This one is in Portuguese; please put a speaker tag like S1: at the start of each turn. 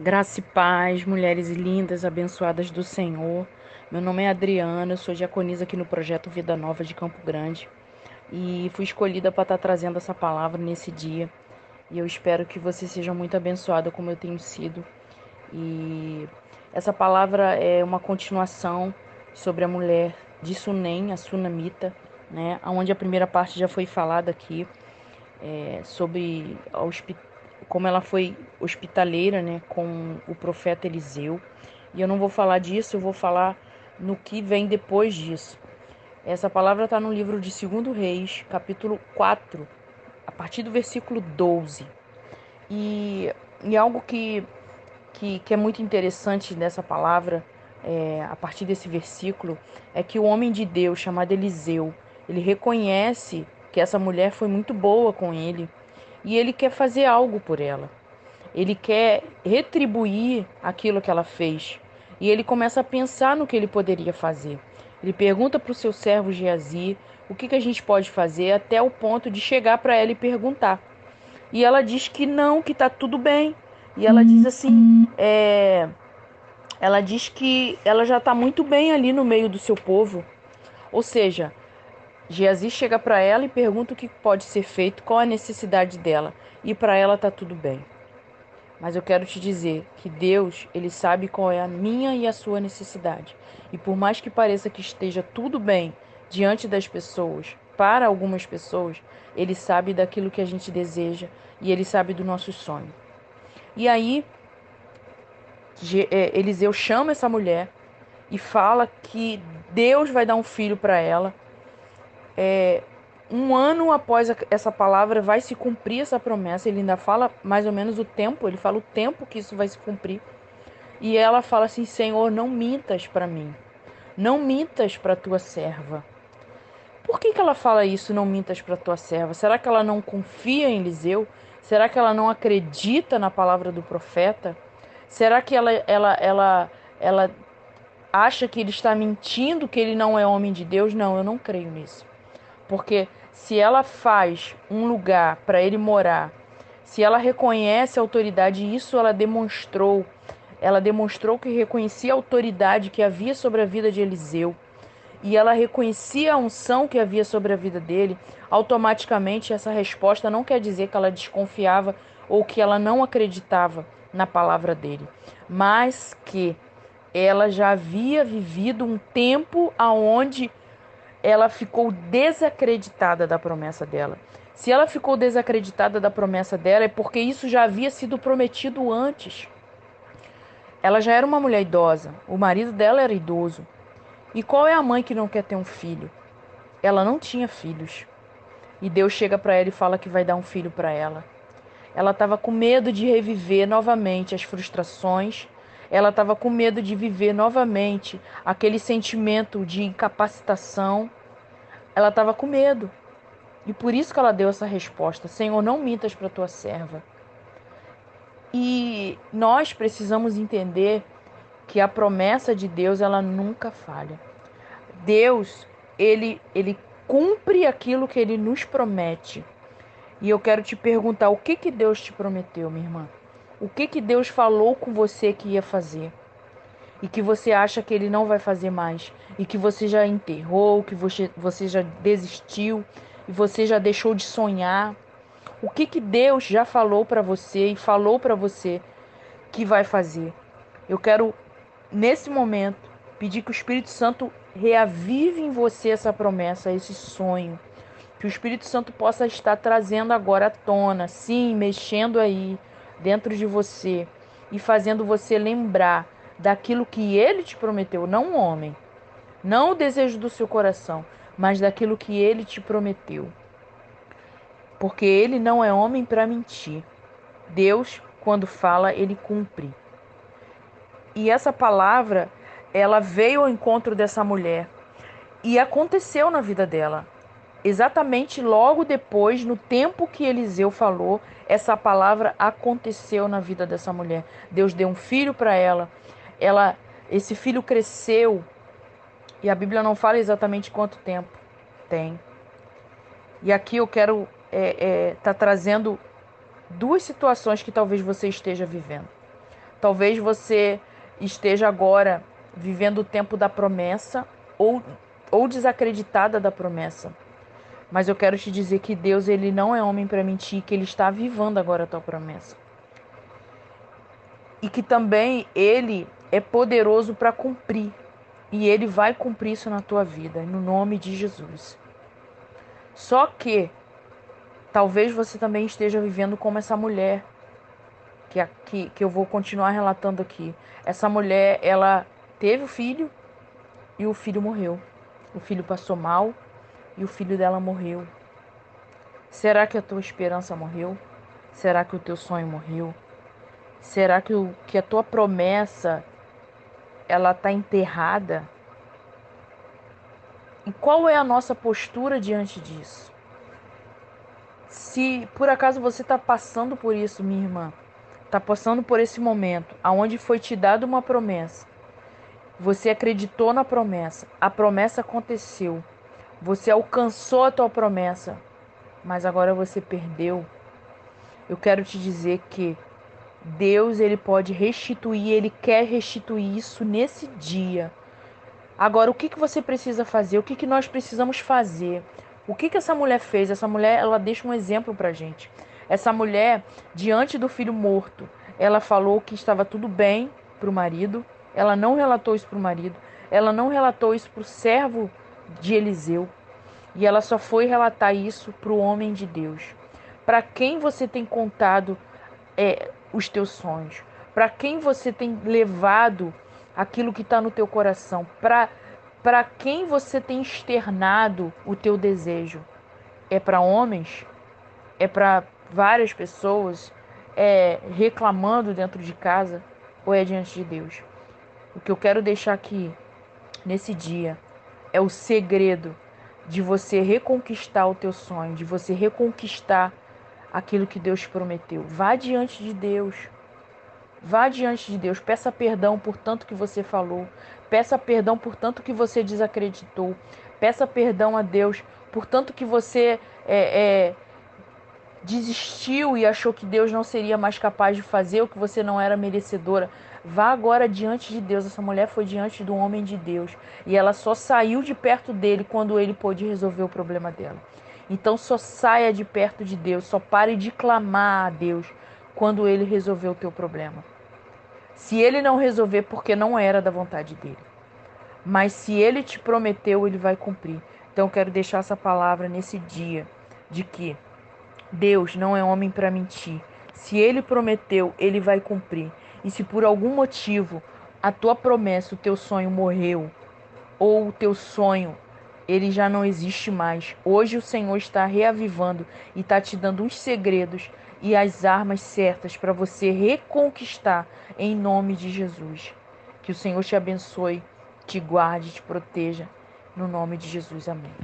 S1: Graça e paz, mulheres lindas, abençoadas do Senhor. Meu nome é Adriana, eu sou diaconisa aqui no projeto Vida Nova de Campo Grande e fui escolhida para estar trazendo essa palavra nesse dia. E eu espero que você seja muito abençoada como eu tenho sido. E essa palavra é uma continuação sobre a mulher de Sunem, a sunamita, né? Onde a primeira parte já foi falada aqui é, sobre hospital como ela foi hospitaleira, né, com o profeta Eliseu. E eu não vou falar disso, eu vou falar no que vem depois disso. Essa palavra está no livro de 2 Reis, capítulo 4, a partir do versículo 12. E, e algo que, que, que é muito interessante nessa palavra, é, a partir desse versículo, é que o homem de Deus, chamado Eliseu, ele reconhece que essa mulher foi muito boa com ele, e ele quer fazer algo por ela. Ele quer retribuir aquilo que ela fez. E ele começa a pensar no que ele poderia fazer. Ele pergunta para o seu servo Geazi o que, que a gente pode fazer até o ponto de chegar para ela e perguntar. E ela diz que não, que está tudo bem. E ela diz assim, é... ela diz que ela já está muito bem ali no meio do seu povo. Ou seja, Geazi chega para ela e pergunta o que pode ser feito, qual a necessidade dela, e para ela tá tudo bem. Mas eu quero te dizer que Deus, ele sabe qual é a minha e a sua necessidade. E por mais que pareça que esteja tudo bem diante das pessoas, para algumas pessoas, ele sabe daquilo que a gente deseja e ele sabe do nosso sonho. E aí é, Eliseu chama essa mulher e fala que Deus vai dar um filho para ela é, um ano após essa palavra vai se cumprir essa promessa. Ele ainda fala mais ou menos o tempo, ele fala o tempo que isso vai se cumprir. E ela fala assim: Senhor, não mintas para mim, não mintas para tua serva. Por que, que ela fala isso, não mintas para tua serva? Será que ela não confia em Eliseu? Será que ela não acredita na palavra do profeta? Será que ela, ela, ela, ela acha que ele está mentindo, que ele não é homem de Deus? Não, eu não creio nisso. Porque se ela faz um lugar para ele morar, se ela reconhece a autoridade, isso ela demonstrou. Ela demonstrou que reconhecia a autoridade que havia sobre a vida de Eliseu e ela reconhecia a unção que havia sobre a vida dele, automaticamente essa resposta não quer dizer que ela desconfiava ou que ela não acreditava na palavra dele, mas que ela já havia vivido um tempo aonde ela ficou desacreditada da promessa dela. Se ela ficou desacreditada da promessa dela, é porque isso já havia sido prometido antes. Ela já era uma mulher idosa, o marido dela era idoso. E qual é a mãe que não quer ter um filho? Ela não tinha filhos. E Deus chega para ela e fala que vai dar um filho para ela. Ela estava com medo de reviver novamente as frustrações ela estava com medo de viver novamente aquele sentimento de incapacitação. Ela estava com medo. E por isso que ela deu essa resposta: Senhor, não mintas para tua serva. E nós precisamos entender que a promessa de Deus ela nunca falha. Deus, ele ele cumpre aquilo que ele nos promete. E eu quero te perguntar, o que que Deus te prometeu, minha irmã? O que, que Deus falou com você que ia fazer e que você acha que ele não vai fazer mais e que você já enterrou, que você, você já desistiu e você já deixou de sonhar. O que, que Deus já falou para você e falou para você que vai fazer? Eu quero, nesse momento, pedir que o Espírito Santo reavive em você essa promessa, esse sonho. Que o Espírito Santo possa estar trazendo agora à tona, sim, mexendo aí, dentro de você e fazendo você lembrar daquilo que ele te prometeu, não o homem, não o desejo do seu coração, mas daquilo que ele te prometeu. Porque ele não é homem para mentir. Deus, quando fala, ele cumpre. E essa palavra, ela veio ao encontro dessa mulher e aconteceu na vida dela. Exatamente logo depois, no tempo que Eliseu falou, essa palavra aconteceu na vida dessa mulher. Deus deu um filho para ela. Ela, esse filho cresceu e a Bíblia não fala exatamente quanto tempo tem. E aqui eu quero estar é, é, tá trazendo duas situações que talvez você esteja vivendo. Talvez você esteja agora vivendo o tempo da promessa ou, ou desacreditada da promessa. Mas eu quero te dizer que Deus ele não é homem para mentir, que ele está avivando agora a tua promessa. E que também ele é poderoso para cumprir. E ele vai cumprir isso na tua vida, no nome de Jesus. Só que talvez você também esteja vivendo como essa mulher que, que, que eu vou continuar relatando aqui. Essa mulher, ela teve o filho e o filho morreu. O filho passou mal e o filho dela morreu. Será que a tua esperança morreu? Será que o teu sonho morreu? Será que, o, que a tua promessa ela está enterrada? E qual é a nossa postura diante disso? Se por acaso você está passando por isso, minha irmã, está passando por esse momento, aonde foi te dada uma promessa, você acreditou na promessa, a promessa aconteceu, você alcançou a tua promessa, mas agora você perdeu. Eu quero te dizer que Deus ele pode restituir, ele quer restituir isso nesse dia. Agora, o que, que você precisa fazer? O que, que nós precisamos fazer? O que, que essa mulher fez? Essa mulher, ela deixa um exemplo pra gente. Essa mulher, diante do filho morto, ela falou que estava tudo bem para o marido. Ela não relatou isso para o marido. Ela não relatou isso para o servo de Eliseu. E ela só foi relatar isso para o homem de Deus. Para quem você tem contado é, os teus sonhos? Para quem você tem levado aquilo que está no teu coração? Para quem você tem externado o teu desejo? É para homens? É para várias pessoas é, reclamando dentro de casa ou é diante de Deus? O que eu quero deixar aqui nesse dia é o segredo de você reconquistar o teu sonho, de você reconquistar aquilo que Deus prometeu. Vá diante de Deus. Vá diante de Deus, peça perdão por tanto que você falou, peça perdão por tanto que você desacreditou, peça perdão a Deus por tanto que você é, é, desistiu e achou que Deus não seria mais capaz de fazer o que você não era merecedora. Vá agora diante de Deus. Essa mulher foi diante do homem de Deus e ela só saiu de perto dele quando ele pôde resolver o problema dela. Então só saia de perto de Deus, só pare de clamar a Deus quando ele resolver o teu problema. Se ele não resolver porque não era da vontade dele. Mas se ele te prometeu, ele vai cumprir. Então eu quero deixar essa palavra nesse dia de que Deus não é homem para mentir. Se ele prometeu, ele vai cumprir. E se por algum motivo a tua promessa, o teu sonho morreu, ou o teu sonho ele já não existe mais. Hoje o Senhor está reavivando e está te dando os segredos e as armas certas para você reconquistar em nome de Jesus. Que o Senhor te abençoe, te guarde, te proteja. No nome de Jesus, amém.